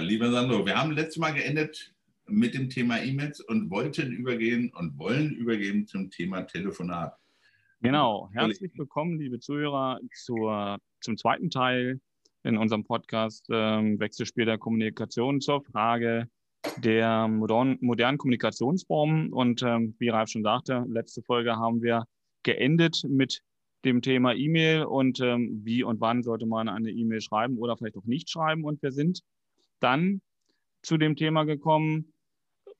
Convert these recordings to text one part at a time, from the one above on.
lieber Sandro, wir haben letztes Mal geendet mit dem Thema E-Mails und wollten übergehen und wollen übergehen zum Thema Telefonat. Genau, herzlich willkommen, liebe Zuhörer, zur, zum zweiten Teil in unserem Podcast ähm, Wechselspiel der Kommunikation zur Frage der modernen, modernen Kommunikationsformen. Und ähm, wie Ralf schon sagte, letzte Folge haben wir geendet mit dem Thema E-Mail und ähm, wie und wann sollte man eine E-Mail schreiben oder vielleicht auch nicht schreiben. Und wir sind dann zu dem Thema gekommen,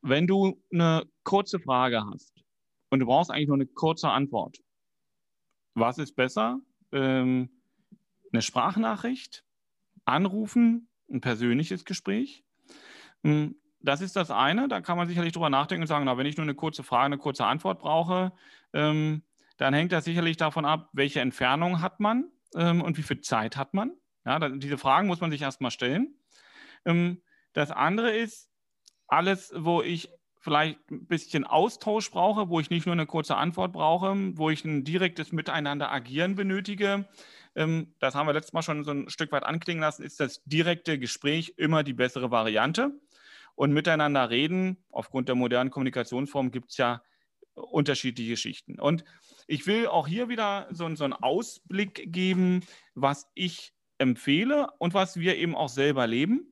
wenn du eine kurze Frage hast und du brauchst eigentlich nur eine kurze Antwort. Was ist besser? Ähm, eine Sprachnachricht, anrufen, ein persönliches Gespräch. Hm, das ist das eine. Da kann man sicherlich drüber nachdenken und sagen, na, wenn ich nur eine kurze Frage, eine kurze Antwort brauche, ähm, dann hängt das sicherlich davon ab, welche Entfernung hat man ähm, und wie viel Zeit hat man. Ja, da, diese Fragen muss man sich erstmal stellen. Ähm, das andere ist, alles, wo ich vielleicht ein bisschen Austausch brauche, wo ich nicht nur eine kurze Antwort brauche, wo ich ein direktes Miteinander agieren benötige. Ähm, das haben wir letztes Mal schon so ein Stück weit anklingen lassen, ist das direkte Gespräch immer die bessere Variante. Und miteinander reden, aufgrund der modernen Kommunikationsform gibt es ja unterschiedliche Schichten. Und ich will auch hier wieder so, so einen Ausblick geben, was ich empfehle und was wir eben auch selber leben.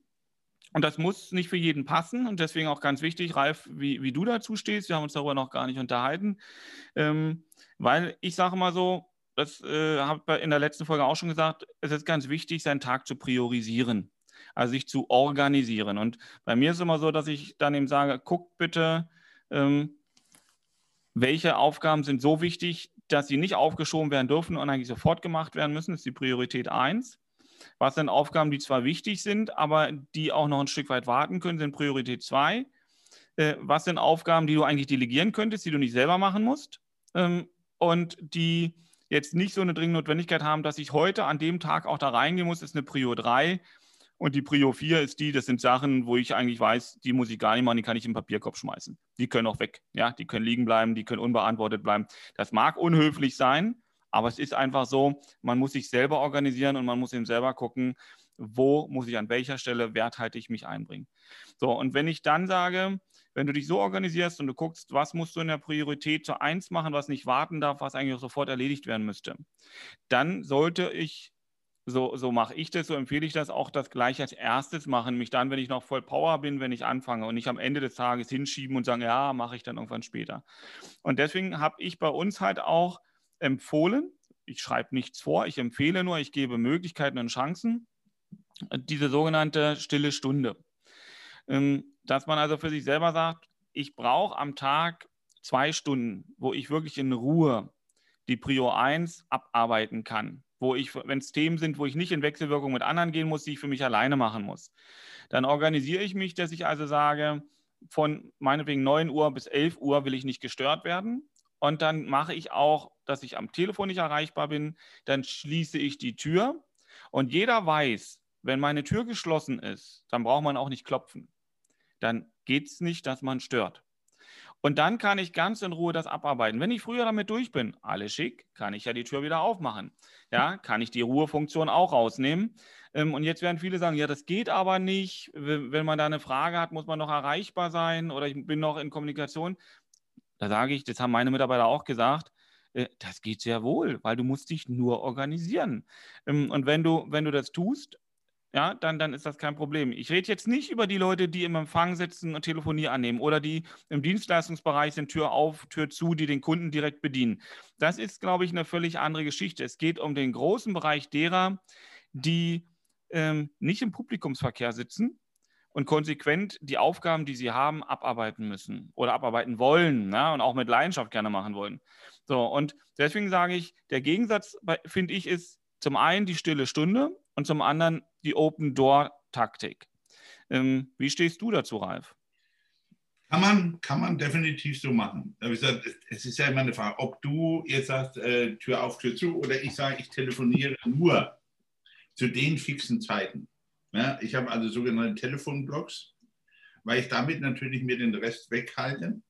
Und das muss nicht für jeden passen und deswegen auch ganz wichtig, Ralf, wie, wie du dazu stehst. Wir haben uns darüber noch gar nicht unterhalten, ähm, weil ich sage mal so, das äh, habe ich in der letzten Folge auch schon gesagt, es ist ganz wichtig, seinen Tag zu priorisieren, also sich zu organisieren. Und bei mir ist es immer so, dass ich dann eben sage, guckt bitte, ähm, welche Aufgaben sind so wichtig, dass sie nicht aufgeschoben werden dürfen und eigentlich sofort gemacht werden müssen. Das ist die Priorität 1. Was sind Aufgaben, die zwar wichtig sind, aber die auch noch ein Stück weit warten können, sind Priorität 2. Äh, was sind Aufgaben, die du eigentlich delegieren könntest, die du nicht selber machen musst ähm, und die jetzt nicht so eine dringende Notwendigkeit haben, dass ich heute an dem Tag auch da reingehen muss, ist eine Prio 3. Und die Prio 4 ist die, das sind Sachen, wo ich eigentlich weiß, die muss ich gar nicht machen, die kann ich im Papierkorb schmeißen. Die können auch weg. Ja, die können liegen bleiben, die können unbeantwortet bleiben. Das mag unhöflich sein, aber es ist einfach so, man muss sich selber organisieren und man muss eben selber gucken, wo muss ich an welcher Stelle werthaltig mich einbringen. So, und wenn ich dann sage, wenn du dich so organisierst und du guckst, was musst du in der Priorität zu eins machen, was nicht warten darf, was eigentlich auch sofort erledigt werden müsste, dann sollte ich so, so mache ich das, so empfehle ich das auch, das gleich als erstes machen. Mich dann, wenn ich noch voll Power bin, wenn ich anfange und nicht am Ende des Tages hinschieben und sagen, ja, mache ich dann irgendwann später. Und deswegen habe ich bei uns halt auch empfohlen, ich schreibe nichts vor, ich empfehle nur, ich gebe Möglichkeiten und Chancen, diese sogenannte stille Stunde. Ähm, dass man also für sich selber sagt, ich brauche am Tag zwei Stunden, wo ich wirklich in Ruhe die Prio 1 abarbeiten kann wo ich, wenn es Themen sind, wo ich nicht in Wechselwirkung mit anderen gehen muss, die ich für mich alleine machen muss. Dann organisiere ich mich, dass ich also sage, von meinetwegen 9 Uhr bis 11 Uhr will ich nicht gestört werden. Und dann mache ich auch, dass ich am Telefon nicht erreichbar bin. Dann schließe ich die Tür. Und jeder weiß, wenn meine Tür geschlossen ist, dann braucht man auch nicht klopfen. Dann geht es nicht, dass man stört. Und dann kann ich ganz in Ruhe das abarbeiten. Wenn ich früher damit durch bin, alles schick, kann ich ja die Tür wieder aufmachen. Ja, kann ich die Ruhefunktion auch rausnehmen. Ähm, und jetzt werden viele sagen, ja, das geht aber nicht. Wenn man da eine Frage hat, muss man noch erreichbar sein oder ich bin noch in Kommunikation. Da sage ich, das haben meine Mitarbeiter auch gesagt, äh, das geht sehr wohl, weil du musst dich nur organisieren. Ähm, und wenn du, wenn du das tust, ja, dann, dann ist das kein Problem. Ich rede jetzt nicht über die Leute, die im Empfang sitzen und Telefonie annehmen oder die im Dienstleistungsbereich sind, Tür auf, Tür zu, die den Kunden direkt bedienen. Das ist, glaube ich, eine völlig andere Geschichte. Es geht um den großen Bereich derer, die ähm, nicht im Publikumsverkehr sitzen und konsequent die Aufgaben, die sie haben, abarbeiten müssen oder abarbeiten wollen na, und auch mit Leidenschaft gerne machen wollen. So, und deswegen sage ich, der Gegensatz, finde ich, ist zum einen die stille Stunde und zum anderen die Open-Door-Taktik. Ähm, wie stehst du dazu, Ralf? Kann man, kann man definitiv so machen. Es ist ja immer eine Frage, ob du jetzt sagst, äh, Tür auf, Tür zu, oder ich sage, ich telefoniere nur zu den fixen Zeiten. Ja, ich habe also sogenannte Telefonblocks, weil ich damit natürlich mir den Rest weghalte.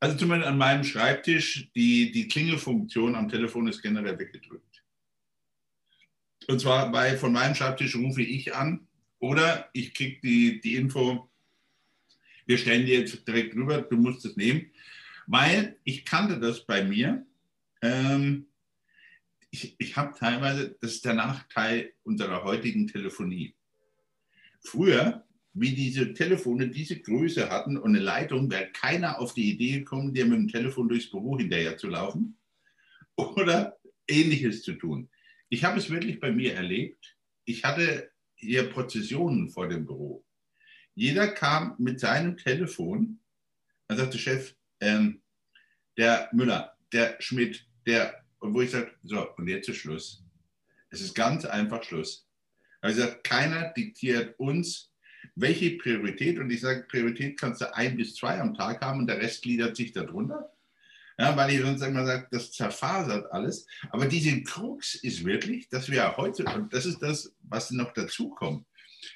Also zumindest an meinem Schreibtisch, die, die Klingelfunktion am Telefon ist generell weggedrückt. Und zwar bei, von meinem Schreibtisch rufe ich an Oder ich kriege die, die Info, wir stellen dir jetzt direkt rüber, du musst es nehmen. Weil ich kannte das bei mir. Ähm, ich, ich habe teilweise, das ist der Nachteil unserer heutigen Telefonie. Früher, wie diese Telefone diese Größe hatten und eine Leitung, wäre keiner auf die Idee gekommen, dir mit dem Telefon durchs Büro hinterher zu laufen oder ähnliches zu tun. Ich habe es wirklich bei mir erlebt. Ich hatte hier Prozessionen vor dem Büro. Jeder kam mit seinem Telefon, dann sagte Chef, ähm, der Müller, der Schmidt, der, und wo ich sage, so, und jetzt ist Schluss. Es ist ganz einfach Schluss. Also keiner diktiert uns, welche Priorität, und ich sage, Priorität kannst du ein bis zwei am Tag haben und der Rest gliedert sich darunter. Ja, weil ich sonst immer sage, das zerfasert alles. Aber diese Krux ist wirklich, dass wir heute, und das ist das, was noch dazu kommt,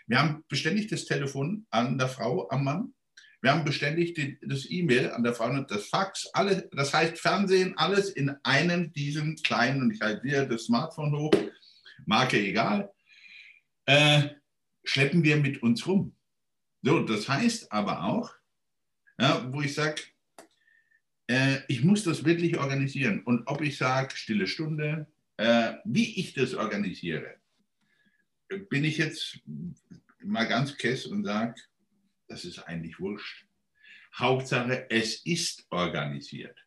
wir haben beständig das Telefon an der Frau, am Mann. Wir haben beständig die, das E-Mail an der Frau und das Fax. Alle, das heißt Fernsehen, alles in einem diesen kleinen, und ich halte wieder das Smartphone hoch, Marke egal, äh, schleppen wir mit uns rum. So, das heißt aber auch, ja, wo ich sage, äh, ich muss das wirklich organisieren. Und ob ich sage, stille Stunde, äh, wie ich das organisiere, bin ich jetzt mal ganz kess und sage, das ist eigentlich wurscht. Hauptsache, es ist organisiert.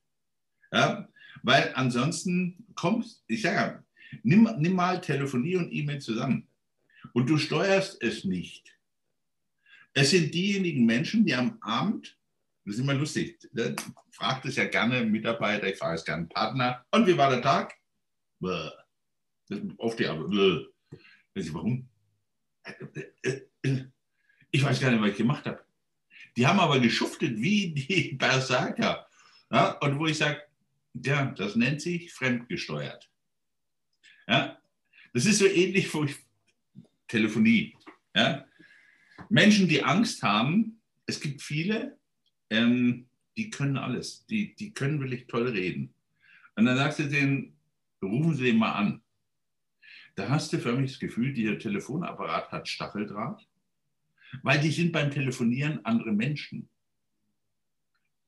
Ja? Weil ansonsten kommt, ich sage, nimm, nimm mal Telefonie und E-Mail zusammen und du steuerst es nicht. Es sind diejenigen Menschen, die am Abend, das ist immer lustig, ne? fragt es ja gerne Mitarbeiter, ich frage es gerne Partner, und wie war der Tag? Bäh. Oft die Arbeit. Warum? Ich weiß gar nicht, was ich gemacht habe. Die haben aber geschuftet wie die Berserker. Ja, und wo ich sage, ja, das nennt sich fremdgesteuert. Ja, das ist so ähnlich wie Telefonie. Ja. Menschen, die Angst haben, es gibt viele, ähm, die können alles. Die, die können wirklich toll reden. Und dann sagst du denen, rufen Sie den mal an. Da hast du förmlich das Gefühl, dieser Telefonapparat hat Stacheldraht, weil die sind beim Telefonieren andere Menschen.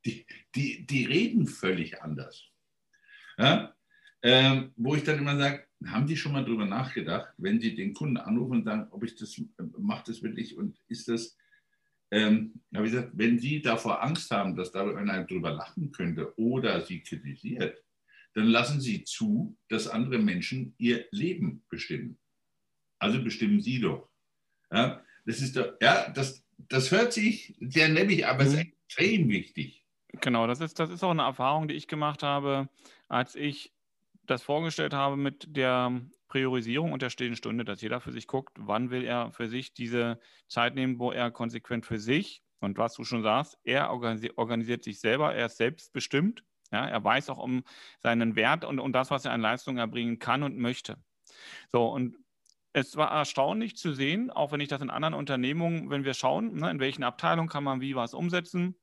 Die, die, die reden völlig anders. Ja? Ähm, wo ich dann immer sage, haben die schon mal darüber nachgedacht, wenn sie den Kunden anrufen und sagen, ob ich das, macht das wirklich und ist das, ähm, habe ich gesagt, wenn Sie davor Angst haben, dass da einer drüber lachen könnte oder Sie kritisiert, dann lassen Sie zu, dass andere Menschen ihr Leben bestimmen. Also bestimmen Sie doch. Ja, das ist doch, ja, das, das hört sich sehr neblig, aber es ist mhm. extrem wichtig. Genau, das ist, das ist auch eine Erfahrung, die ich gemacht habe, als ich das vorgestellt habe mit der Priorisierung und der stillen Stunde, dass jeder für sich guckt, wann will er für sich diese Zeit nehmen, wo er konsequent für sich und was du schon sagst, er organisiert sich selber, er ist selbstbestimmt ja, er weiß auch um seinen Wert und um das, was er an Leistung erbringen kann und möchte. So, und es war erstaunlich zu sehen, auch wenn ich das in anderen Unternehmungen, wenn wir schauen, ne, in welchen Abteilungen kann man wie was umsetzen,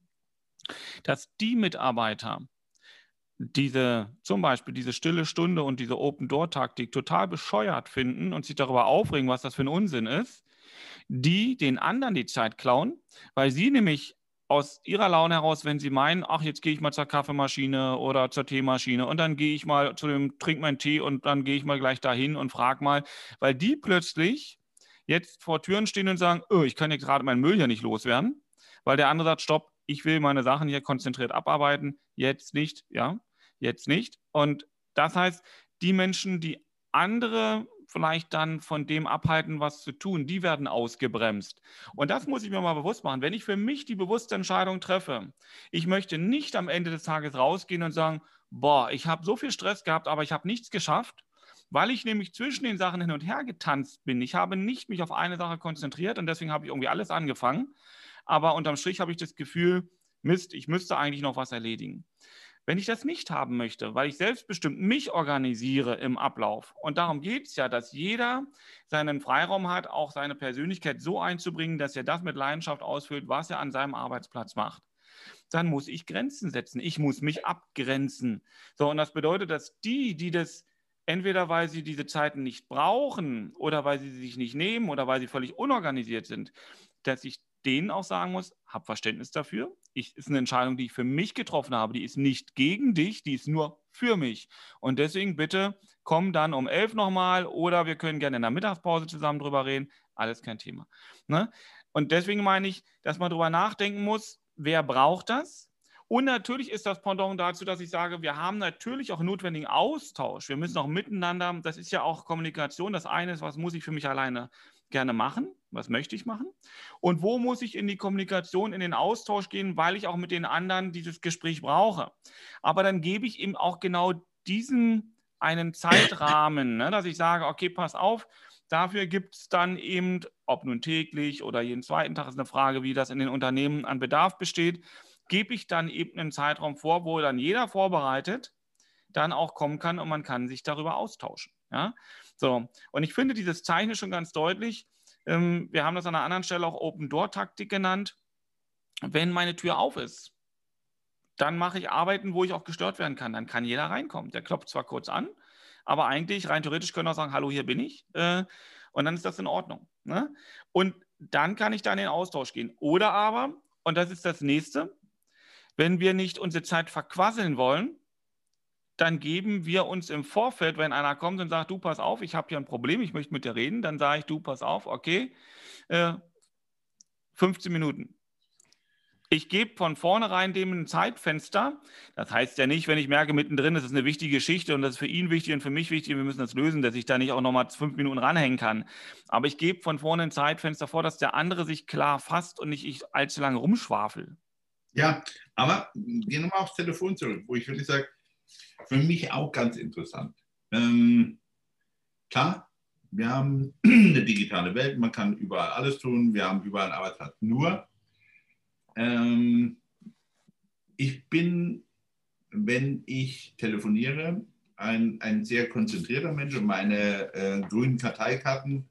dass die Mitarbeiter diese, zum Beispiel diese stille Stunde und diese Open-Door-Taktik total bescheuert finden und sich darüber aufregen, was das für ein Unsinn ist, die den anderen die Zeit klauen, weil sie nämlich aus ihrer Laune heraus, wenn sie meinen, ach, jetzt gehe ich mal zur Kaffeemaschine oder zur Teemaschine und dann gehe ich mal zu dem, trink meinen Tee und dann gehe ich mal gleich dahin und frage mal, weil die plötzlich jetzt vor Türen stehen und sagen, oh, ich kann jetzt gerade meinen Müll ja nicht loswerden, weil der andere sagt, stopp, ich will meine Sachen hier konzentriert abarbeiten, jetzt nicht, ja, jetzt nicht. Und das heißt, die Menschen, die andere vielleicht dann von dem abhalten, was zu tun. Die werden ausgebremst. Und das muss ich mir mal bewusst machen. Wenn ich für mich die bewusste Entscheidung treffe, ich möchte nicht am Ende des Tages rausgehen und sagen, boah, ich habe so viel Stress gehabt, aber ich habe nichts geschafft, weil ich nämlich zwischen den Sachen hin und her getanzt bin. Ich habe nicht mich auf eine Sache konzentriert und deswegen habe ich irgendwie alles angefangen. Aber unterm Strich habe ich das Gefühl, Mist, ich müsste eigentlich noch was erledigen. Wenn ich das nicht haben möchte, weil ich selbstbestimmt mich organisiere im Ablauf, und darum geht es ja, dass jeder seinen Freiraum hat, auch seine Persönlichkeit so einzubringen, dass er das mit Leidenschaft ausfüllt, was er an seinem Arbeitsplatz macht dann muss ich Grenzen setzen. Ich muss mich abgrenzen. So, und das bedeutet, dass die, die das entweder weil sie diese Zeiten nicht brauchen oder weil sie sich nicht nehmen oder weil sie völlig unorganisiert sind, dass ich denen auch sagen muss, hab Verständnis dafür. Ich, ist eine Entscheidung, die ich für mich getroffen habe. Die ist nicht gegen dich, die ist nur für mich. Und deswegen bitte komm dann um elf nochmal oder wir können gerne in der Mittagspause zusammen drüber reden. Alles kein Thema. Ne? Und deswegen meine ich, dass man darüber nachdenken muss, wer braucht das? Und natürlich ist das Pendant dazu, dass ich sage, wir haben natürlich auch notwendigen Austausch. Wir müssen auch miteinander, das ist ja auch Kommunikation. Das eine ist, was muss ich für mich alleine gerne machen? Was möchte ich machen? Und wo muss ich in die Kommunikation, in den Austausch gehen, weil ich auch mit den anderen dieses Gespräch brauche? Aber dann gebe ich eben auch genau diesen einen Zeitrahmen, ne, dass ich sage, okay, pass auf, dafür gibt es dann eben, ob nun täglich oder jeden zweiten Tag ist eine Frage, wie das in den Unternehmen an Bedarf besteht, gebe ich dann eben einen Zeitraum vor, wo dann jeder vorbereitet dann auch kommen kann und man kann sich darüber austauschen. Ja? So, und ich finde dieses Zeichen schon ganz deutlich. Ähm, wir haben das an einer anderen Stelle auch Open-Door-Taktik genannt. Wenn meine Tür auf ist, dann mache ich Arbeiten, wo ich auch gestört werden kann. Dann kann jeder reinkommen. Der klopft zwar kurz an, aber eigentlich rein theoretisch können wir auch sagen, hallo, hier bin ich. Äh, und dann ist das in Ordnung. Ne? Und dann kann ich da in den Austausch gehen. Oder aber, und das ist das nächste, wenn wir nicht unsere Zeit verquasseln wollen, dann geben wir uns im Vorfeld, wenn einer kommt und sagt, du pass auf, ich habe hier ein Problem, ich möchte mit dir reden, dann sage ich, du pass auf, okay, äh, 15 Minuten. Ich gebe von vornherein dem ein Zeitfenster. Das heißt ja nicht, wenn ich merke, mittendrin ist es eine wichtige Geschichte und das ist für ihn wichtig und für mich wichtig und wir müssen das lösen, dass ich da nicht auch nochmal fünf Minuten ranhängen kann. Aber ich gebe von vorne ein Zeitfenster vor, dass der andere sich klar fasst und nicht ich allzu lange rumschwafel. Ja, aber gehen wir mal aufs Telefon zurück, wo ich wirklich sage, für mich auch ganz interessant. Ähm, klar, wir haben eine digitale Welt, man kann überall alles tun, wir haben überall einen Arbeitsplatz. Nur, ähm, ich bin, wenn ich telefoniere, ein, ein sehr konzentrierter Mensch und meine äh, grünen Karteikarten,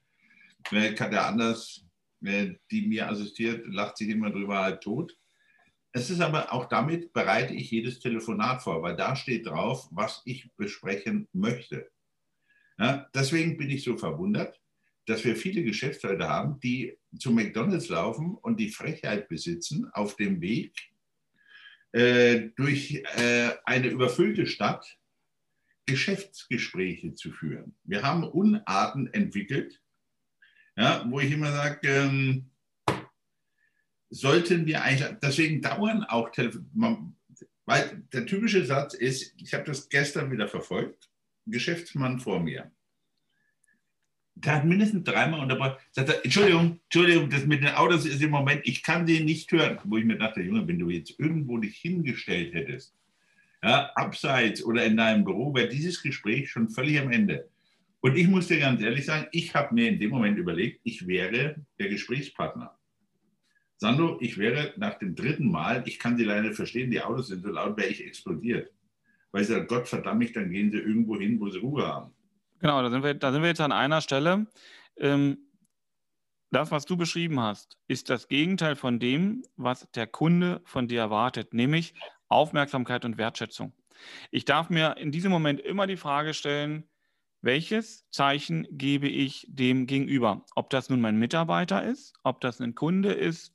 wer kann der anders, wer die mir assistiert, lacht sich immer drüber halt tot. Es ist aber auch damit bereite ich jedes Telefonat vor, weil da steht drauf, was ich besprechen möchte. Ja, deswegen bin ich so verwundert, dass wir viele Geschäftsleute haben, die zu McDonald's laufen und die Frechheit besitzen, auf dem Weg äh, durch äh, eine überfüllte Stadt Geschäftsgespräche zu führen. Wir haben Unarten entwickelt, ja, wo ich immer sage, ähm, sollten wir eigentlich, deswegen dauern auch Telefon, weil der typische Satz ist, ich habe das gestern wieder verfolgt, Geschäftsmann vor mir. Der hat mindestens dreimal unterbrochen. Sagt er, Entschuldigung, Entschuldigung, das mit den Autos ist im Moment, ich kann den nicht hören. Wo ich mir dachte, Junge, wenn du jetzt irgendwo dich hingestellt hättest, ja, abseits oder in deinem Büro, wäre dieses Gespräch schon völlig am Ende. Und ich muss dir ganz ehrlich sagen, ich habe mir in dem Moment überlegt, ich wäre der Gesprächspartner. Sandro, ich wäre nach dem dritten Mal, ich kann Sie leider verstehen, die Autos sind so laut, wäre ich explodiert. Weil ich sage, Gott verdammt mich, dann gehen Sie irgendwo hin, wo Sie Ruhe haben. Genau, da sind wir, da sind wir jetzt an einer Stelle. Ähm, das, was du beschrieben hast, ist das Gegenteil von dem, was der Kunde von dir erwartet, nämlich Aufmerksamkeit und Wertschätzung. Ich darf mir in diesem Moment immer die Frage stellen, welches Zeichen gebe ich dem gegenüber? Ob das nun mein Mitarbeiter ist, ob das ein Kunde ist,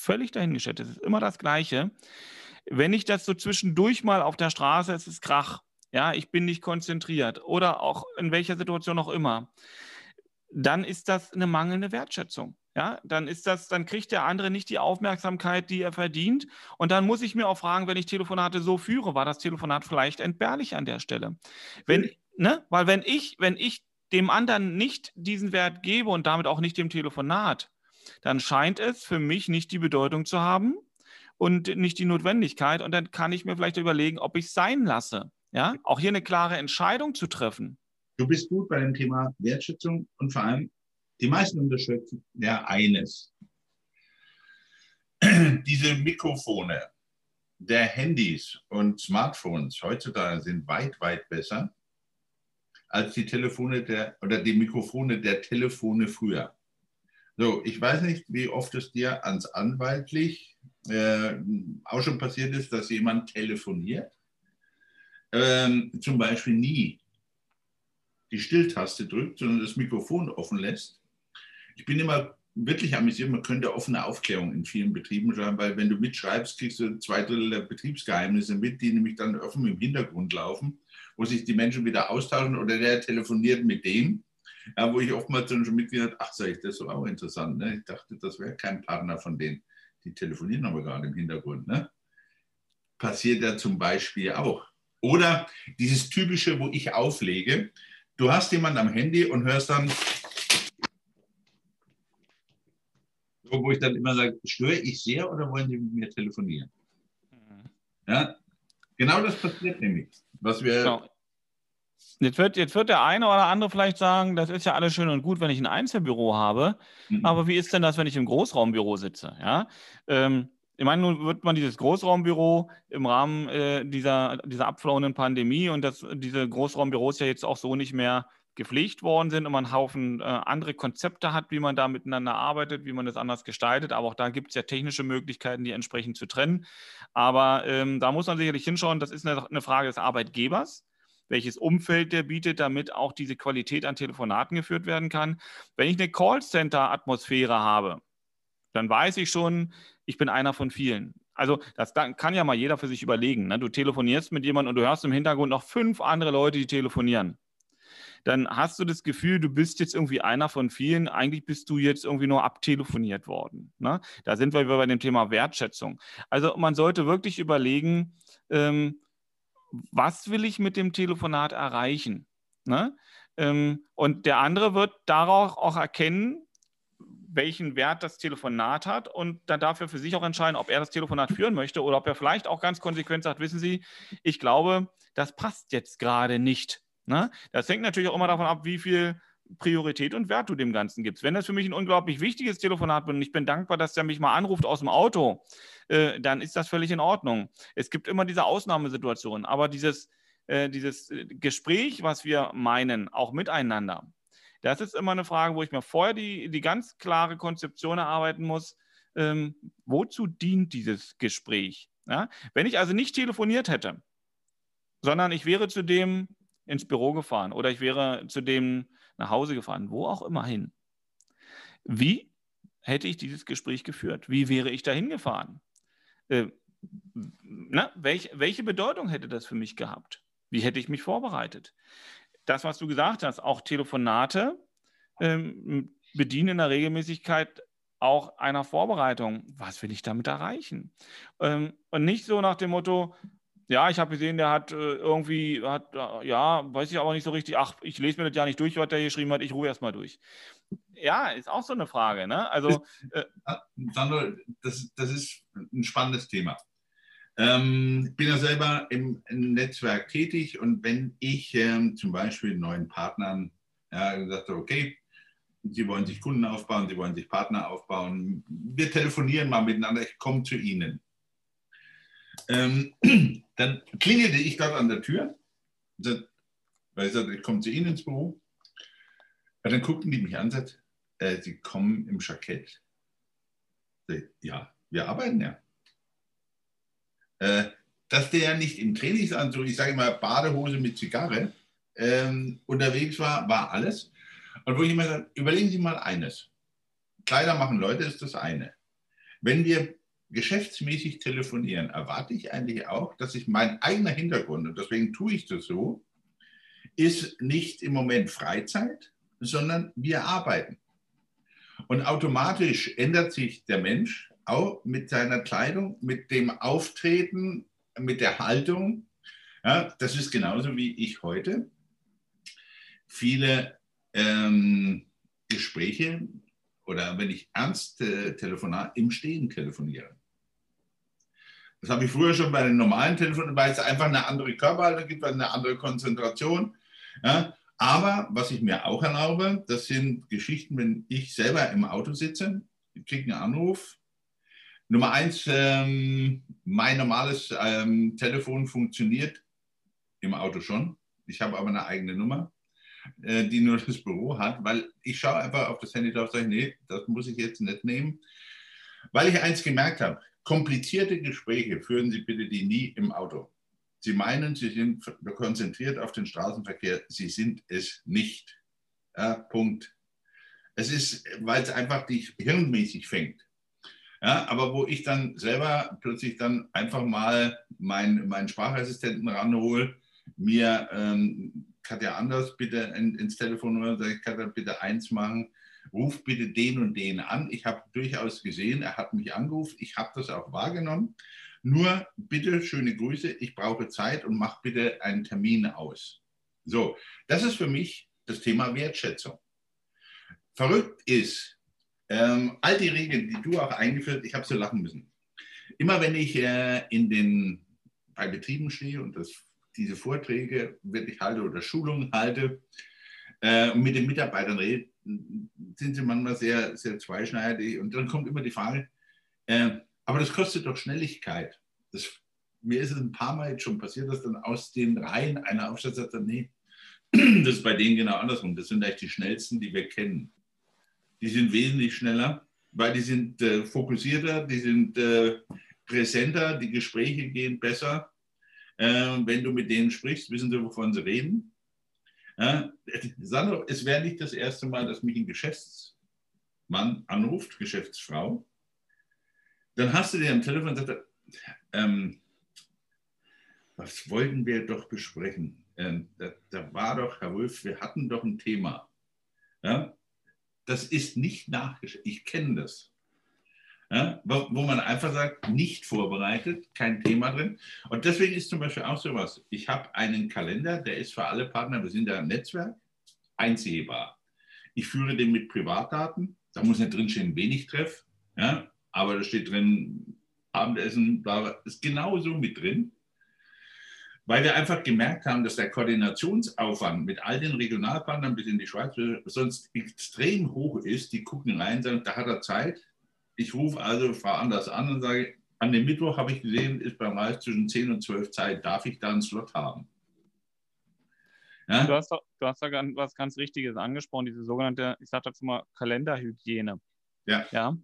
völlig dahingestellt. Es ist immer das Gleiche. Wenn ich das so zwischendurch mal auf der Straße, es ist Krach, ja, ich bin nicht konzentriert oder auch in welcher Situation auch immer, dann ist das eine mangelnde Wertschätzung. Ja, dann ist das, dann kriegt der andere nicht die Aufmerksamkeit, die er verdient. Und dann muss ich mir auch fragen, wenn ich Telefonate so führe, war das Telefonat vielleicht entbehrlich an der Stelle? Wenn, ne, weil wenn ich, wenn ich dem anderen nicht diesen Wert gebe und damit auch nicht dem Telefonat, dann scheint es für mich nicht die Bedeutung zu haben und nicht die Notwendigkeit. Und dann kann ich mir vielleicht überlegen, ob ich es sein lasse. Ja, auch hier eine klare Entscheidung zu treffen. Du bist gut bei dem Thema Wertschätzung und vor allem die meisten unterschätzen ja eines. Diese Mikrofone der Handys und Smartphones heutzutage sind weit, weit besser als die Telefone der oder die Mikrofone der Telefone früher. So, ich weiß nicht, wie oft es dir ans Anwaltlich äh, auch schon passiert ist, dass jemand telefoniert. Ähm, zum Beispiel nie die Stilltaste drückt, sondern das Mikrofon offen lässt. Ich bin immer wirklich amüsiert, man könnte offene Aufklärung in vielen Betrieben schreiben, weil wenn du mitschreibst, kriegst du zwei Drittel der Betriebsgeheimnisse mit, die nämlich dann offen im Hintergrund laufen, wo sich die Menschen wieder austauschen oder der telefoniert mit dem, ja, wo ich oftmals schon mitgekriegt habe, ach, sag ich, das ist auch interessant. Ne? Ich dachte, das wäre kein Partner von denen. Die telefonieren aber gerade im Hintergrund. Ne? Passiert ja zum Beispiel auch. Oder dieses typische, wo ich auflege, du hast jemanden am Handy und hörst dann, wo ich dann immer sage, störe ich sehr oder wollen Sie mit mir telefonieren? Mhm. Ja, genau das passiert nämlich. Was wir genau. Jetzt wird, jetzt wird der eine oder andere vielleicht sagen, das ist ja alles schön und gut, wenn ich ein Einzelbüro habe. Mhm. Aber wie ist denn das, wenn ich im Großraumbüro sitze? Ja? Ähm, ich meine, nun wird man dieses Großraumbüro im Rahmen äh, dieser, dieser abflauenden Pandemie und dass diese Großraumbüros ja jetzt auch so nicht mehr gepflegt worden sind und man einen Haufen äh, andere Konzepte hat, wie man da miteinander arbeitet, wie man das anders gestaltet. Aber auch da gibt es ja technische Möglichkeiten, die entsprechend zu trennen. Aber ähm, da muss man sicherlich hinschauen, das ist eine, eine Frage des Arbeitgebers welches Umfeld der bietet, damit auch diese Qualität an Telefonaten geführt werden kann. Wenn ich eine Callcenter-Atmosphäre habe, dann weiß ich schon, ich bin einer von vielen. Also das kann ja mal jeder für sich überlegen. Ne? Du telefonierst mit jemandem und du hörst im Hintergrund noch fünf andere Leute, die telefonieren. Dann hast du das Gefühl, du bist jetzt irgendwie einer von vielen. Eigentlich bist du jetzt irgendwie nur abtelefoniert worden. Ne? Da sind wir bei dem Thema Wertschätzung. Also man sollte wirklich überlegen, ähm, was will ich mit dem Telefonat erreichen? Ne? Ähm, und der andere wird darauf auch erkennen, welchen Wert das Telefonat hat und dann dafür für sich auch entscheiden, ob er das Telefonat führen möchte oder ob er vielleicht auch ganz konsequent sagt, wissen Sie, ich glaube, das passt jetzt gerade nicht. Ne? Das hängt natürlich auch immer davon ab, wie viel Priorität und Wert du dem Ganzen gibst. Wenn das für mich ein unglaublich wichtiges Telefonat bin und ich bin dankbar, dass der mich mal anruft aus dem Auto, äh, dann ist das völlig in Ordnung. Es gibt immer diese Ausnahmesituationen, aber dieses, äh, dieses äh, Gespräch, was wir meinen, auch miteinander, das ist immer eine Frage, wo ich mir vorher die, die ganz klare Konzeption erarbeiten muss. Ähm, wozu dient dieses Gespräch? Ja? Wenn ich also nicht telefoniert hätte, sondern ich wäre zu dem ins Büro gefahren oder ich wäre zu dem nach Hause gefahren, wo auch immer hin. Wie hätte ich dieses Gespräch geführt? Wie wäre ich dahin gefahren? Äh, na, welch, welche Bedeutung hätte das für mich gehabt? Wie hätte ich mich vorbereitet? Das, was du gesagt hast, auch Telefonate ähm, bedienen in der Regelmäßigkeit auch einer Vorbereitung. Was will ich damit erreichen? Ähm, und nicht so nach dem Motto, ja, ich habe gesehen, der hat äh, irgendwie, hat, äh, ja, weiß ich aber nicht so richtig, ach, ich lese mir das ja nicht durch, was der hier geschrieben hat, ich ruhe erstmal durch. Ja, ist auch so eine Frage, ne? Also. Äh, Sandro, das, das ist ein spannendes Thema. Ähm, ich bin ja selber im, im, Netzwerk tätig und wenn ich ähm, zum Beispiel neuen Partnern ja, gesagt habe, okay, Sie wollen sich Kunden aufbauen, Sie wollen sich Partner aufbauen, wir telefonieren mal miteinander, ich komme zu Ihnen ähm, dann klingelte ich dort an der Tür, weil ich sagte, ich komme zu Ihnen ins Büro. Und dann guckten die mich an und sagten, äh, Sie kommen im Jackett. Ja, wir arbeiten ja. Äh, dass der nicht im Trainingsanzug, ich sage mal Badehose mit Zigarre, ähm, unterwegs war, war alles. Und wo ich immer sage, überlegen Sie mal eines. Kleider machen Leute ist das eine. Wenn wir geschäftsmäßig telefonieren, erwarte ich eigentlich auch, dass ich mein eigener Hintergrund, und deswegen tue ich das so, ist nicht im Moment Freizeit, sondern wir arbeiten. Und automatisch ändert sich der Mensch auch mit seiner Kleidung, mit dem Auftreten, mit der Haltung. Ja, das ist genauso wie ich heute viele ähm, Gespräche oder wenn ich ernst äh, telefoniere, im Stehen telefoniere. Das habe ich früher schon bei den normalen Telefonen, weil es einfach eine andere Körperhaltung gibt, eine andere Konzentration. Ja. Aber was ich mir auch erlaube, das sind Geschichten, wenn ich selber im Auto sitze, kriege einen Anruf. Nummer eins, ähm, mein normales ähm, Telefon funktioniert im Auto schon. Ich habe aber eine eigene Nummer, äh, die nur das Büro hat, weil ich schaue einfach auf das Handy drauf und sage, nee, das muss ich jetzt nicht nehmen. Weil ich eins gemerkt habe, komplizierte Gespräche führen Sie bitte die nie im Auto. Sie meinen, Sie sind konzentriert auf den Straßenverkehr. Sie sind es nicht. Ja, Punkt. Es ist, weil es einfach dich hirnmäßig fängt. Ja, aber wo ich dann selber plötzlich dann einfach mal meinen mein Sprachassistenten ranhole, mir ähm, Katja Anders bitte in, ins Telefon oder sage ich, Katja, bitte eins machen, ruf bitte den und den an. Ich habe durchaus gesehen, er hat mich angerufen, ich habe das auch wahrgenommen. Nur bitte schöne Grüße, ich brauche Zeit und mach bitte einen Termin aus. So, das ist für mich das Thema Wertschätzung. Verrückt ist, ähm, all die Regeln, die du auch eingeführt, ich habe so lachen müssen. Immer wenn ich äh, in den, bei Betrieben stehe und das, diese Vorträge wirklich halte oder Schulungen halte äh, und mit den Mitarbeitern rede, sind sie manchmal sehr, sehr zweischneidig. Und dann kommt immer die Frage, äh, aber das kostet doch Schnelligkeit. Das, mir ist es ein paar Mal jetzt schon passiert, dass dann aus den Reihen einer Aufstand sagt, nee, das ist bei denen genau andersrum. Das sind eigentlich die schnellsten, die wir kennen. Die sind wesentlich schneller, weil die sind äh, fokussierter, die sind äh, präsenter, die Gespräche gehen besser. Äh, wenn du mit denen sprichst, wissen sie, wovon sie reden. Ja, Sandro, es wäre nicht das erste Mal, dass mich ein Geschäftsmann anruft, Geschäftsfrau. Dann hast du dir am Telefon gesagt, ähm, was wollten wir doch besprechen? Ähm, da, da, war doch, Herr Wolf, wir hatten doch ein Thema. Ja? Das ist nicht nachgeschrieben. Ich kenne das. Ja? Wo, wo, man einfach sagt, nicht vorbereitet, kein Thema drin. Und deswegen ist zum Beispiel auch sowas. Ich habe einen Kalender, der ist für alle Partner, wir sind ja ein Netzwerk, einsehbar. Ich führe den mit Privatdaten. Da muss nicht drinstehen, wenig Treff. Ja? Aber da steht drin, Abendessen, bla, ist genauso mit drin weil wir einfach gemerkt haben, dass der Koordinationsaufwand mit all den Regionalpartnern bis in die Schweiz sonst extrem hoch ist. Die gucken rein sagen, da hat er Zeit. Ich rufe also Frau Anders an und sage, an dem Mittwoch habe ich gesehen, ist beim Reis zwischen 10 und 12 Zeit. Darf ich da einen Slot haben? Ja? Du, hast, du hast da was ganz Richtiges angesprochen, diese sogenannte, ich sage dazu mal, Kalenderhygiene. Ja. ja?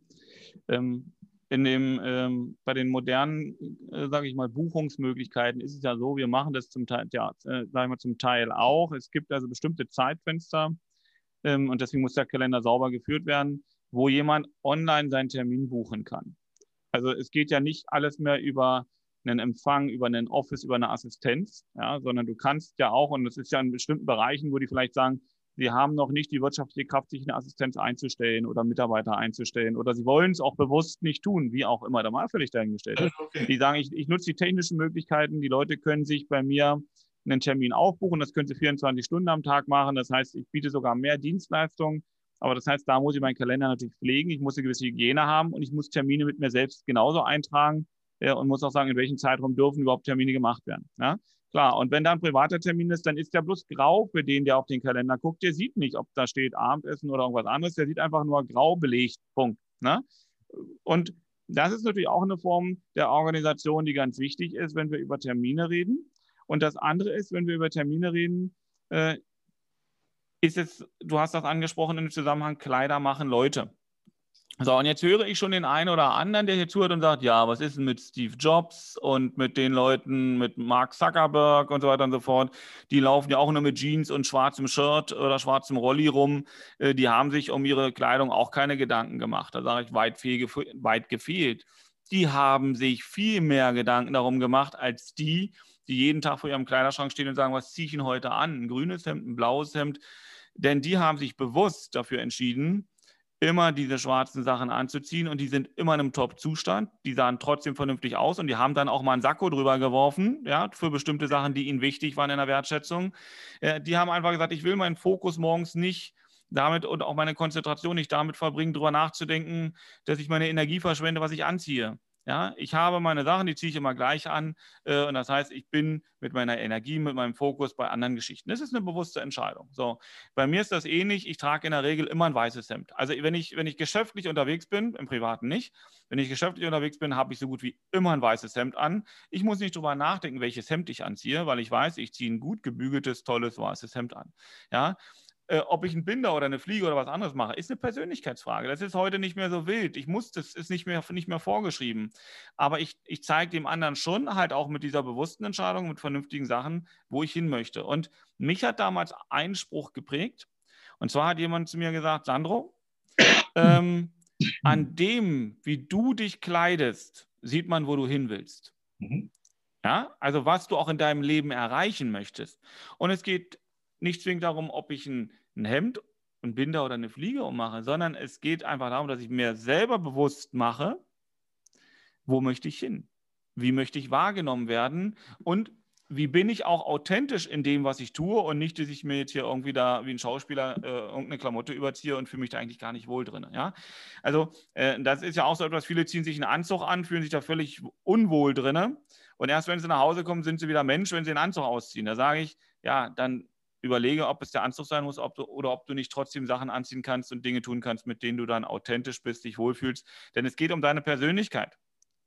Ähm, in dem, ähm, bei den modernen, äh, sage ich mal, Buchungsmöglichkeiten ist es ja so, wir machen das zum Teil, ja, äh, sag mal, zum Teil auch. Es gibt also bestimmte Zeitfenster ähm, und deswegen muss der Kalender sauber geführt werden, wo jemand online seinen Termin buchen kann. Also es geht ja nicht alles mehr über einen Empfang, über einen Office, über eine Assistenz, ja, sondern du kannst ja auch, und das ist ja in bestimmten Bereichen, wo die vielleicht sagen, sie haben noch nicht die wirtschaftliche Kraft, sich eine Assistenz einzustellen oder Mitarbeiter einzustellen oder sie wollen es auch bewusst nicht tun, wie auch immer, da mal völlig dahingestellt. Okay. Die sagen, ich, ich nutze die technischen Möglichkeiten, die Leute können sich bei mir einen Termin aufbuchen, das können sie 24 Stunden am Tag machen, das heißt, ich biete sogar mehr Dienstleistungen, aber das heißt, da muss ich meinen Kalender natürlich pflegen, ich muss eine gewisse Hygiene haben und ich muss Termine mit mir selbst genauso eintragen äh, und muss auch sagen, in welchem Zeitraum dürfen überhaupt Termine gemacht werden. Ja? Klar, und wenn da ein privater Termin ist, dann ist der bloß grau für den, der auf den Kalender guckt. Der sieht nicht, ob da steht Abendessen oder irgendwas anderes. Der sieht einfach nur grau belegt. Punkt. Ne? Und das ist natürlich auch eine Form der Organisation, die ganz wichtig ist, wenn wir über Termine reden. Und das andere ist, wenn wir über Termine reden, äh, ist es, du hast das angesprochen im Zusammenhang, Kleider machen Leute. So, und jetzt höre ich schon den einen oder anderen, der hier zuhört und sagt, ja, was ist denn mit Steve Jobs und mit den Leuten, mit Mark Zuckerberg und so weiter und so fort? Die laufen ja auch nur mit Jeans und schwarzem Shirt oder schwarzem Rolli rum. Äh, die haben sich um ihre Kleidung auch keine Gedanken gemacht. Da sage ich, weit, viel, weit gefehlt. Die haben sich viel mehr Gedanken darum gemacht, als die, die jeden Tag vor ihrem Kleiderschrank stehen und sagen, was ziehe ich denn heute an? Ein grünes Hemd, ein blaues Hemd. Denn die haben sich bewusst dafür entschieden, immer diese schwarzen Sachen anzuziehen und die sind immer in einem Top-Zustand. Die sahen trotzdem vernünftig aus und die haben dann auch mal einen Sakko drüber geworfen, ja, für bestimmte Sachen, die ihnen wichtig waren in der Wertschätzung. Äh, die haben einfach gesagt, ich will meinen Fokus morgens nicht damit und auch meine Konzentration nicht damit verbringen, darüber nachzudenken, dass ich meine Energie verschwende, was ich anziehe. Ja, ich habe meine Sachen, die ziehe ich immer gleich an. Äh, und das heißt, ich bin mit meiner Energie, mit meinem Fokus bei anderen Geschichten. Das ist eine bewusste Entscheidung. So, bei mir ist das ähnlich. Ich trage in der Regel immer ein weißes Hemd. Also wenn ich, wenn ich geschäftlich unterwegs bin, im Privaten nicht, wenn ich geschäftlich unterwegs bin, habe ich so gut wie immer ein weißes Hemd an. Ich muss nicht darüber nachdenken, welches Hemd ich anziehe, weil ich weiß, ich ziehe ein gut gebügeltes, tolles weißes Hemd an. Ja, äh, ob ich einen Binder oder eine Fliege oder was anderes mache, ist eine Persönlichkeitsfrage. Das ist heute nicht mehr so wild. Ich muss, das ist nicht mehr, nicht mehr vorgeschrieben. Aber ich, ich zeige dem anderen schon halt auch mit dieser bewussten Entscheidung, mit vernünftigen Sachen, wo ich hin möchte. Und mich hat damals ein Spruch geprägt. Und zwar hat jemand zu mir gesagt, Sandro, ähm, an dem, wie du dich kleidest, sieht man, wo du hin willst. Mhm. Ja, also was du auch in deinem Leben erreichen möchtest. Und es geht nicht zwingend darum, ob ich ein, ein Hemd, ein Binder oder eine Fliege ummache, sondern es geht einfach darum, dass ich mir selber bewusst mache, wo möchte ich hin? Wie möchte ich wahrgenommen werden? Und wie bin ich auch authentisch in dem, was ich tue und nicht, dass ich mir jetzt hier irgendwie da wie ein Schauspieler äh, irgendeine Klamotte überziehe und fühle mich da eigentlich gar nicht wohl drin. Ja? Also äh, das ist ja auch so etwas, viele ziehen sich einen Anzug an, fühlen sich da völlig unwohl drin und erst wenn sie nach Hause kommen, sind sie wieder Mensch, wenn sie den Anzug ausziehen. Da sage ich, ja, dann überlege, ob es der Anzug sein muss ob du, oder ob du nicht trotzdem Sachen anziehen kannst und Dinge tun kannst, mit denen du dann authentisch bist, dich wohlfühlst. Denn es geht um deine Persönlichkeit.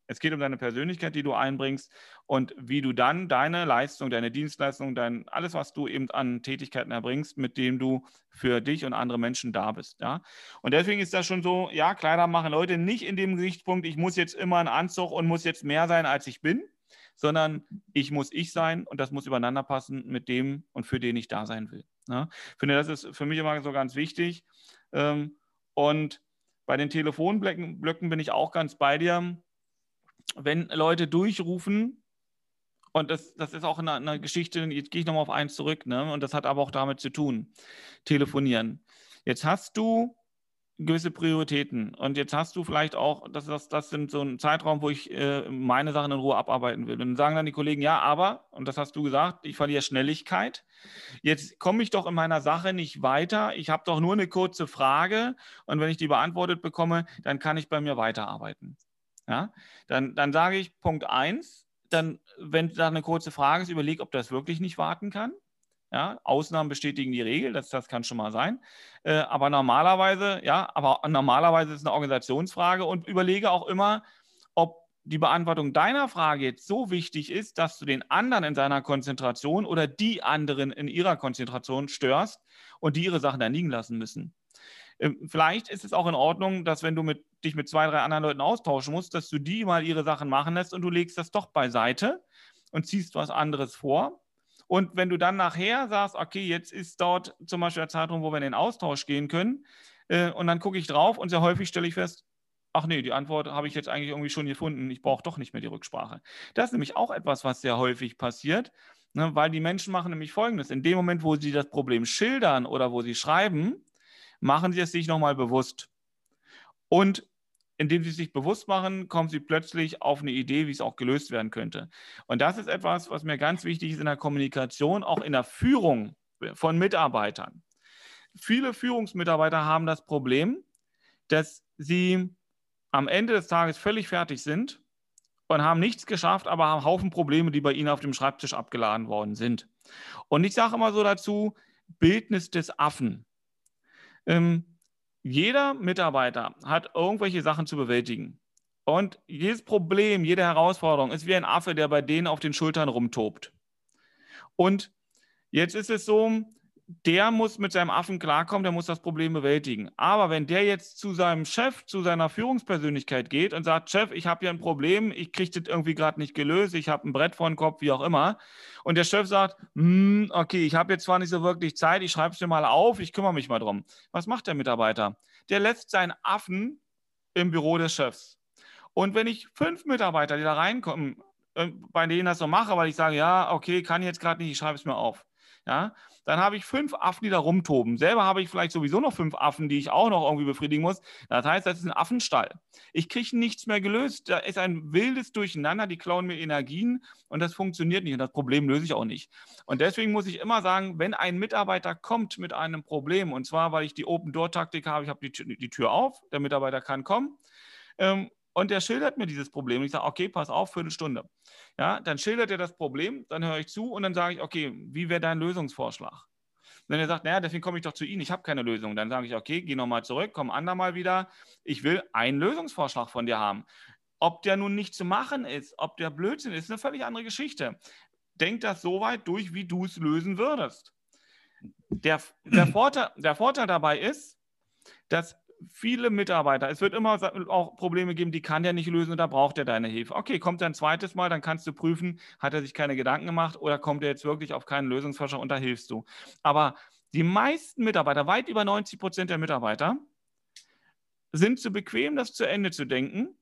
Es geht um deine Persönlichkeit, die du einbringst und wie du dann deine Leistung, deine Dienstleistung, dein, alles, was du eben an Tätigkeiten erbringst, mit dem du für dich und andere Menschen da bist. Ja? Und deswegen ist das schon so, ja, Kleider machen Leute nicht in dem Gesichtspunkt, ich muss jetzt immer einen Anzug und muss jetzt mehr sein, als ich bin, sondern ich muss ich sein und das muss übereinander passen mit dem und für den ich da sein will. Ja? Ich finde, das ist für mich immer so ganz wichtig. Ähm, und bei den Telefonblöcken bin ich auch ganz bei dir wenn Leute durchrufen, und das, das ist auch eine, eine Geschichte, jetzt gehe ich nochmal auf eins zurück, ne? und das hat aber auch damit zu tun, telefonieren. Jetzt hast du gewisse Prioritäten und jetzt hast du vielleicht auch, das, das, das sind so ein Zeitraum, wo ich äh, meine Sachen in Ruhe abarbeiten will. Und dann sagen dann die Kollegen, ja, aber, und das hast du gesagt, ich verliere Schnelligkeit. Jetzt komme ich doch in meiner Sache nicht weiter. Ich habe doch nur eine kurze Frage und wenn ich die beantwortet bekomme, dann kann ich bei mir weiterarbeiten. Ja? Dann, dann sage ich Punkt 1, dann, wenn da eine kurze Frage ist, überleg, ob das wirklich nicht warten kann. Ja, Ausnahmen bestätigen die Regel, das, das kann schon mal sein. Äh, aber normalerweise, ja, aber normalerweise ist es eine Organisationsfrage und überlege auch immer, ob die Beantwortung deiner Frage jetzt so wichtig ist, dass du den anderen in seiner Konzentration oder die anderen in ihrer Konzentration störst und die ihre Sachen dann liegen lassen müssen. Ähm, vielleicht ist es auch in Ordnung, dass wenn du mit, dich mit zwei, drei anderen Leuten austauschen musst, dass du die mal ihre Sachen machen lässt und du legst das doch beiseite und ziehst was anderes vor. Und wenn du dann nachher sagst, okay, jetzt ist dort zum Beispiel der Zeitraum, wo wir in den Austausch gehen können, äh, und dann gucke ich drauf und sehr häufig stelle ich fest, ach nee, die Antwort habe ich jetzt eigentlich irgendwie schon gefunden, ich brauche doch nicht mehr die Rücksprache. Das ist nämlich auch etwas, was sehr häufig passiert, ne, weil die Menschen machen nämlich Folgendes. In dem Moment, wo sie das Problem schildern oder wo sie schreiben, machen Sie es sich nochmal bewusst. Und indem Sie sich bewusst machen, kommen Sie plötzlich auf eine Idee, wie es auch gelöst werden könnte. Und das ist etwas, was mir ganz wichtig ist in der Kommunikation, auch in der Führung von Mitarbeitern. Viele Führungsmitarbeiter haben das Problem, dass sie am Ende des Tages völlig fertig sind und haben nichts geschafft, aber haben Haufen Probleme, die bei ihnen auf dem Schreibtisch abgeladen worden sind. Und ich sage immer so dazu, Bildnis des Affen. Ähm, jeder Mitarbeiter hat irgendwelche Sachen zu bewältigen. Und jedes Problem, jede Herausforderung ist wie ein Affe, der bei denen auf den Schultern rumtobt. Und jetzt ist es so, der muss mit seinem Affen klarkommen, der muss das Problem bewältigen. Aber wenn der jetzt zu seinem Chef, zu seiner Führungspersönlichkeit geht und sagt, Chef, ich habe hier ein Problem, ich kriege das irgendwie gerade nicht gelöst, ich habe ein Brett vor dem Kopf, wie auch immer. Und der Chef sagt, hm, okay, ich habe jetzt zwar nicht so wirklich Zeit, ich schreibe es dir mal auf, ich kümmere mich mal drum. Was macht der Mitarbeiter? Der lässt seinen Affen im Büro des Chefs. Und wenn ich fünf Mitarbeiter, die da reinkommen, äh, bei denen das so mache, weil ich sage, ja, okay, kann jetzt gerade nicht, ich schreibe es mir auf ja, dann habe ich fünf Affen, die da rumtoben. Selber habe ich vielleicht sowieso noch fünf Affen, die ich auch noch irgendwie befriedigen muss. Das heißt, das ist ein Affenstall. Ich kriege nichts mehr gelöst. Da ist ein wildes Durcheinander, die klauen mir Energien und das funktioniert nicht und das Problem löse ich auch nicht. Und deswegen muss ich immer sagen, wenn ein Mitarbeiter kommt mit einem Problem, und zwar, weil ich die Open-Door-Taktik habe, ich habe die, Tür, auf, der Mitarbeiter kann kommen, ähm, und der schildert mir dieses Problem. Ich sage, okay, pass auf, Viertelstunde. Ja, dann schildert er das Problem, dann höre ich zu und dann sage ich, okay, wie wäre dein Lösungsvorschlag? wenn er sagt, naja, deswegen komme ich doch zu Ihnen, ich habe keine Lösung, dann sage ich, okay, geh nochmal zurück, komm andermal wieder. Ich will einen Lösungsvorschlag von dir haben. Ob der nun nicht zu machen ist, ob der Blödsinn ist, ist eine völlig andere Geschichte. Denk das so weit durch, wie du es lösen würdest. der, der, Vorteil, der Vorteil dabei ist, dass viele Mitarbeiter, es wird immer auch Probleme geben, die kann der nicht lösen oder braucht er deine Hilfe. Okay, kommt er ein zweites Mal, dann kannst du prüfen, hat er sich keine Gedanken gemacht oder kommt er jetzt wirklich auf keinen Lösungsvorschlag und da hilfst du. Aber die meisten Mitarbeiter, weit über 90 Prozent der Mitarbeiter, sind zu bequem, das zu Ende zu denken,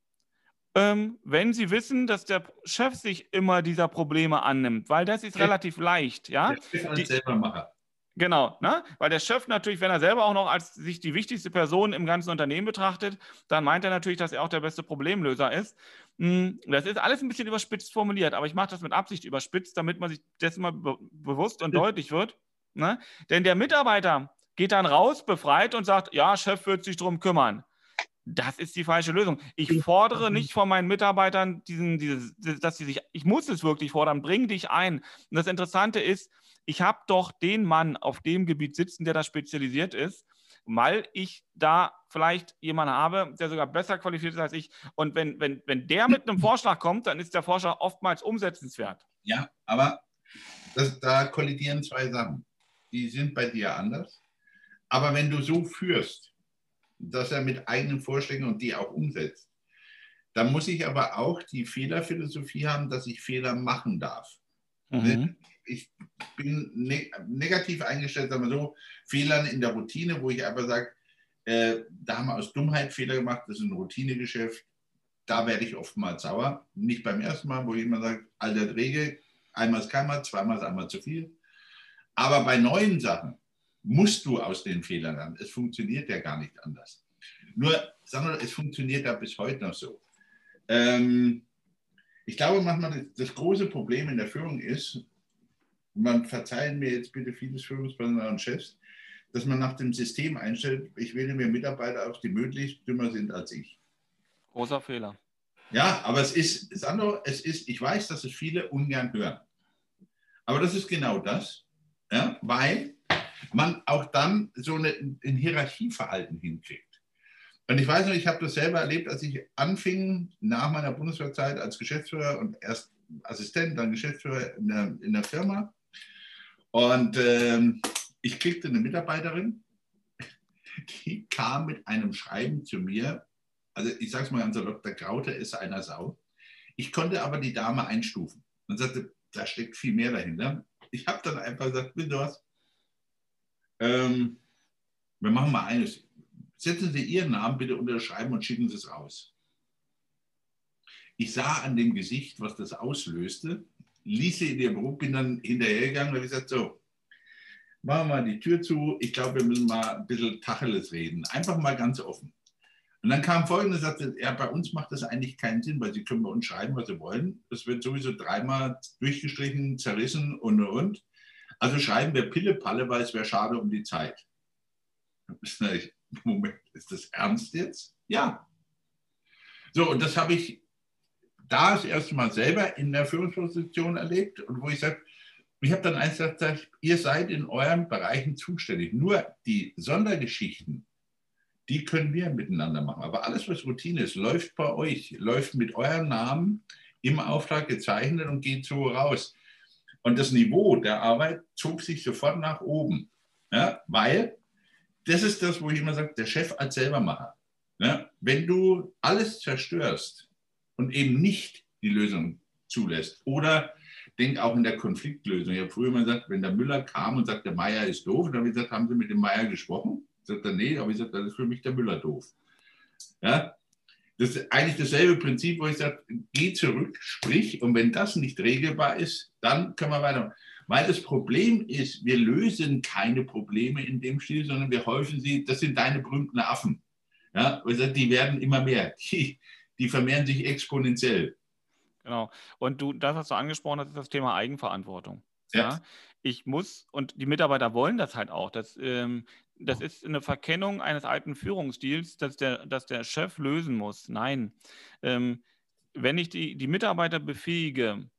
ähm, wenn sie wissen, dass der Chef sich immer dieser Probleme annimmt, weil das ist relativ leicht. Ja? Der Chef als selber Macher. Genau, ne? weil der Chef natürlich, wenn er selber auch noch als sich die wichtigste Person im ganzen Unternehmen betrachtet, dann meint er natürlich, dass er auch der beste Problemlöser ist. Hm, das ist alles ein bisschen überspitzt formuliert, aber ich mache das mit Absicht überspitzt, damit man sich dessen mal be bewusst und deutlich wird. Ne? Denn der Mitarbeiter geht dann raus, befreit und sagt, ja, Chef wird sich darum kümmern. Das ist die falsche Lösung. Ich fordere nicht von meinen Mitarbeitern, diesen, dieses, dass sie sich, ich muss es wirklich fordern, bring dich ein. Und das Interessante ist, ich habe doch den Mann auf dem Gebiet sitzen, der da spezialisiert ist, weil ich da vielleicht jemanden habe, der sogar besser qualifiziert ist als ich. Und wenn, wenn, wenn der mit einem Vorschlag kommt, dann ist der Vorschlag oftmals umsetzenswert. Ja, aber das, da kollidieren zwei Sachen. Die sind bei dir anders. Aber wenn du so führst, dass er mit eigenen Vorschlägen und die auch umsetzt, dann muss ich aber auch die Fehlerphilosophie haben, dass ich Fehler machen darf. Mhm ich bin ne negativ eingestellt, sagen wir so, Fehlern in der Routine, wo ich einfach sage, äh, da haben wir aus Dummheit Fehler gemacht, das ist ein Routinegeschäft, da werde ich oftmals sauer. Nicht beim ersten Mal, wo jemand sagt, alter Regel, einmal ist keinmal, zweimal ist einmal zu viel. Aber bei neuen Sachen musst du aus den Fehlern lernen. Es funktioniert ja gar nicht anders. Nur, sagen wir, es funktioniert ja bis heute noch so. Ähm, ich glaube manchmal, das große Problem in der Führung ist, man verzeihen mir jetzt bitte vieles Führungspersonal und Chefs, dass man nach dem System einstellt, ich wähle mir Mitarbeiter aus, die möglichst dümmer sind als ich. Großer Fehler. Ja, aber es ist, Sandro, es ist, ich weiß, dass es viele ungern hören. Aber das ist genau das, ja, weil man auch dann so eine, ein Hierarchieverhalten hinkriegt. Und ich weiß noch, ich habe das selber erlebt, als ich anfing nach meiner Bundeswehrzeit als Geschäftsführer und erst Assistent, dann Geschäftsführer in der, in der Firma. Und ähm, ich kriegte eine Mitarbeiterin, die kam mit einem Schreiben zu mir. Also ich sage es mal ganz salopp, der Graute ist einer Sau. Ich konnte aber die Dame einstufen und sagte, da steckt viel mehr dahinter. Ich habe dann einfach gesagt, wisst ihr was? Ähm, wir machen mal eines. Setzen Sie Ihren Namen bitte unterschreiben und schicken Sie es raus. Ich sah an dem Gesicht, was das auslöste ließ sie in ihrem Beruf, bin dann hinterhergegangen und habe gesagt, so, machen wir mal die Tür zu. Ich glaube, wir müssen mal ein bisschen Tacheles reden. Einfach mal ganz offen. Und dann kam folgendes, sagte, ja, bei uns macht das eigentlich keinen Sinn, weil Sie können bei uns schreiben, was Sie wollen. Das wird sowieso dreimal durchgestrichen, zerrissen und und und. Also schreiben wir Pille-Palle, weil es wäre schade um die Zeit. Moment, ist das ernst jetzt? Ja. So, und das habe ich da das erste Mal selber in der Führungsposition erlebt und wo ich sage, ich habe dann eins gesagt, ihr seid in euren Bereichen zuständig. Nur die Sondergeschichten, die können wir miteinander machen. Aber alles, was Routine ist, läuft bei euch, läuft mit eurem Namen im Auftrag gezeichnet und geht so raus. Und das Niveau der Arbeit zog sich sofort nach oben, ja, weil das ist das, wo ich immer sage, der Chef als Selbermacher. Ja, wenn du alles zerstörst, und eben nicht die Lösung zulässt. Oder denk auch in der Konfliktlösung. Ich habe früher immer gesagt, wenn der Müller kam und sagte, der Meier ist doof, dann habe ich gesagt, haben Sie mit dem Meier gesprochen? Sagt er, nee, aber ich gesagt, das ist für mich der Müller doof. Ja? Das ist eigentlich dasselbe Prinzip, wo ich sage, geh zurück, sprich, und wenn das nicht regelbar ist, dann können wir weitermachen. Weil das Problem ist, wir lösen keine Probleme in dem Stil, sondern wir häufen sie, das sind deine berühmten Affen. Ja, die werden immer mehr. Die, die vermehren sich exponentiell. Genau. Und du, das, was du angesprochen hast, ist das Thema Eigenverantwortung. Ja. ja. Ich muss, und die Mitarbeiter wollen das halt auch. Das, ähm, das ist eine Verkennung eines alten Führungsstils, dass der, dass der Chef lösen muss. Nein. Ähm, wenn ich die, die Mitarbeiter befähige,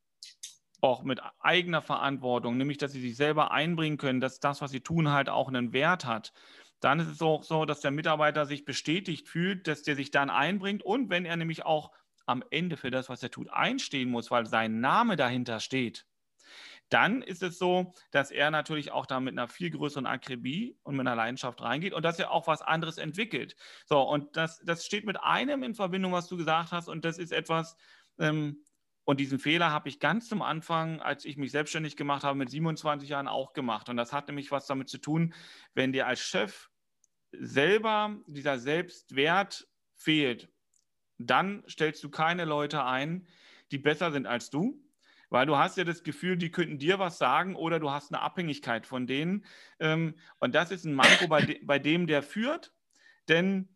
auch mit eigener Verantwortung, nämlich dass sie sich selber einbringen können, dass das, was sie tun, halt auch einen Wert hat, dann ist es auch so, dass der Mitarbeiter sich bestätigt fühlt, dass der sich dann einbringt und wenn er nämlich auch am Ende für das, was er tut, einstehen muss, weil sein Name dahinter steht, dann ist es so, dass er natürlich auch da mit einer viel größeren Akribie und mit einer Leidenschaft reingeht und dass er auch was anderes entwickelt. So, und das, das steht mit einem in Verbindung, was du gesagt hast, und das ist etwas, ähm, und diesen Fehler habe ich ganz zum Anfang, als ich mich selbstständig gemacht habe, mit 27 Jahren auch gemacht. Und das hat nämlich was damit zu tun, wenn dir als Chef selber dieser Selbstwert fehlt, dann stellst du keine Leute ein, die besser sind als du, weil du hast ja das Gefühl, die könnten dir was sagen oder du hast eine Abhängigkeit von denen. Ähm, und das ist ein Manko bei, bei dem, der führt, denn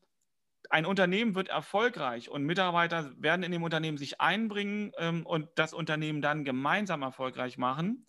ein Unternehmen wird erfolgreich und Mitarbeiter werden in dem Unternehmen sich einbringen ähm, und das Unternehmen dann gemeinsam erfolgreich machen,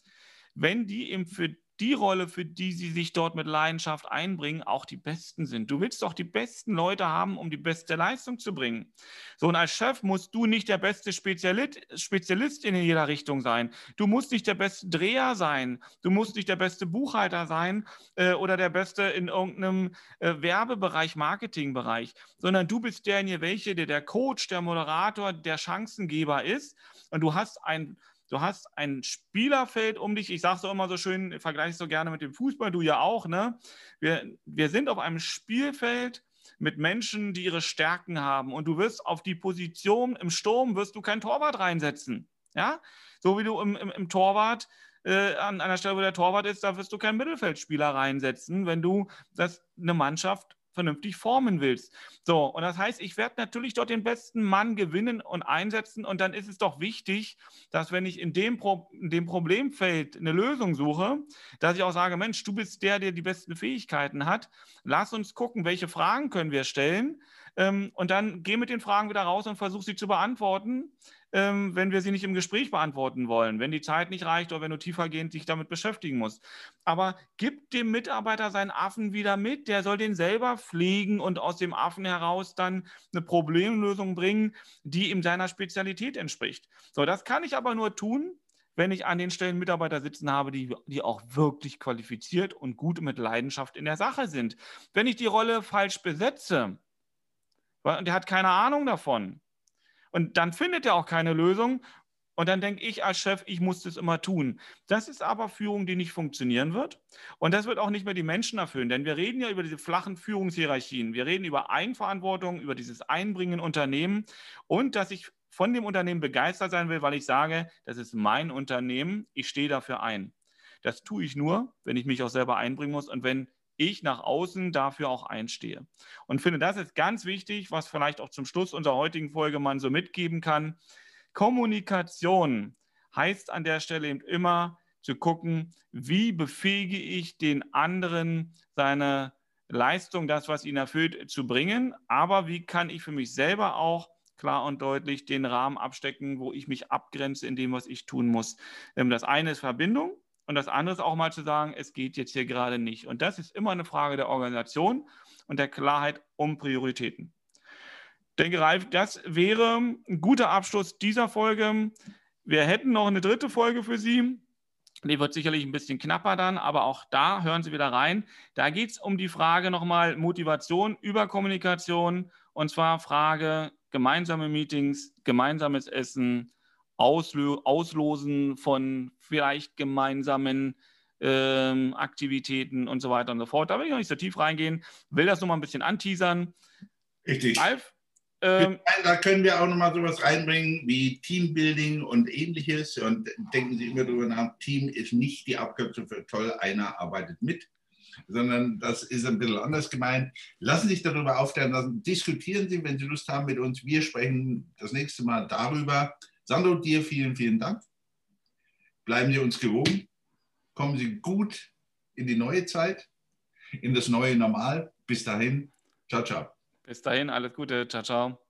wenn die eben für die Rolle, für die sie sich dort mit Leidenschaft einbringen, auch die besten sind. Du willst doch die besten Leute haben, um die beste Leistung zu bringen. So, und als Chef musst du nicht der beste Spezialist, Spezialist in jeder Richtung sein. Du musst nicht der beste Dreher sein. Du musst nicht der beste Buchhalter sein äh, oder der beste in irgendeinem äh, Werbebereich, Marketingbereich, sondern du bist derjenige, welche, der der Coach, der Moderator, der Chancengeber ist. Und du hast ein Du hast ein Spielerfeld um dich. Ich sage es immer so schön, vergleiche es so gerne mit dem Fußball, du ja auch. Ne? Wir, wir sind auf einem Spielfeld mit Menschen, die ihre Stärken haben. Und du wirst auf die Position im Sturm, wirst du kein Torwart reinsetzen. Ja? So wie du im, im, im Torwart äh, an einer Stelle, wo der Torwart ist, da wirst du keinen Mittelfeldspieler reinsetzen, wenn du das eine Mannschaft vernünftig formen willst. So, und das heißt, ich werde natürlich dort den besten Mann gewinnen und einsetzen. Und dann ist es doch wichtig, dass wenn ich in dem, Pro in dem Problemfeld eine Lösung suche, dass ich auch sage, Mensch, du bist der, der die besten Fähigkeiten hat. Lass uns gucken, welche Fragen können wir stellen. Ähm, und dann geh mit den Fragen wieder raus und versuch sie zu beantworten ähm, wenn wir sie nicht im Gespräch beantworten wollen, wenn die Zeit nicht reicht oder wenn du tiefergehend dich damit beschäftigen musst. Aber gib dem Mitarbeiter seinen Affen wieder mit, der soll den selber pflegen und aus dem Affen heraus dann eine Problemlösung bringen, die ihm seiner Spezialität entspricht. So, das kann ich aber nur tun, wenn ich an den Stellen Mitarbeiter sitzen habe, die, die auch wirklich qualifiziert und gut mit Leidenschaft in der Sache sind. Wenn ich die Rolle falsch besetze, und der hat keine Ahnung davon, und dann findet er auch keine Lösung. Und dann denke ich als Chef, ich muss das immer tun. Das ist aber Führung, die nicht funktionieren wird. Und das wird auch nicht mehr die Menschen erfüllen. Denn wir reden ja über diese flachen Führungshierarchien. Wir reden über Eigenverantwortung, über dieses Einbringen in Unternehmen und dass ich von dem Unternehmen begeistert sein will, weil ich sage, das ist mein Unternehmen, ich stehe dafür ein. Das tue ich nur, wenn ich mich auch selber einbringen muss und wenn ich nach außen dafür auch einstehe. Und finde, das ist ganz wichtig, was vielleicht auch zum Schluss unserer heutigen Folge man so mitgeben kann. Kommunikation heißt an der Stelle eben immer zu gucken, wie befähige ich den anderen, seine Leistung, das, was ihn erfüllt, zu bringen. Aber wie kann ich für mich selber auch klar und deutlich den Rahmen abstecken, wo ich mich abgrenze in dem, was ich tun muss. Ähm, das eine ist Verbindung und das andere ist auch mal zu sagen, es geht jetzt hier gerade nicht. Und das ist immer eine Frage der Organisation und der Klarheit um Prioritäten. Ich denke, Ralf, das wäre ein guter Abschluss dieser Folge. Wir hätten noch eine dritte Folge für Sie. Die wird sicherlich ein bisschen knapper dann, aber auch da hören Sie wieder rein. Da geht es um die Frage nochmal Motivation über Kommunikation und zwar Frage gemeinsame Meetings, gemeinsames Essen, Auslö Auslosen von vielleicht gemeinsamen ähm, Aktivitäten und so weiter und so fort. Da will ich noch nicht so tief reingehen, will das nochmal ein bisschen anteasern. Richtig. Alf, ähm, da können wir auch nochmal sowas reinbringen wie Teambuilding und ähnliches. Und denken Sie immer darüber nach, Team ist nicht die Abkürzung für toll, einer arbeitet mit, sondern das ist ein bisschen anders gemeint. Lassen Sie sich darüber aufklären lassen, diskutieren Sie, wenn Sie Lust haben mit uns. Wir sprechen das nächste Mal darüber, Sandro, dir vielen, vielen Dank. Bleiben Sie uns gewogen. Kommen Sie gut in die neue Zeit, in das neue Normal. Bis dahin. Ciao, ciao. Bis dahin, alles Gute. Ciao, ciao.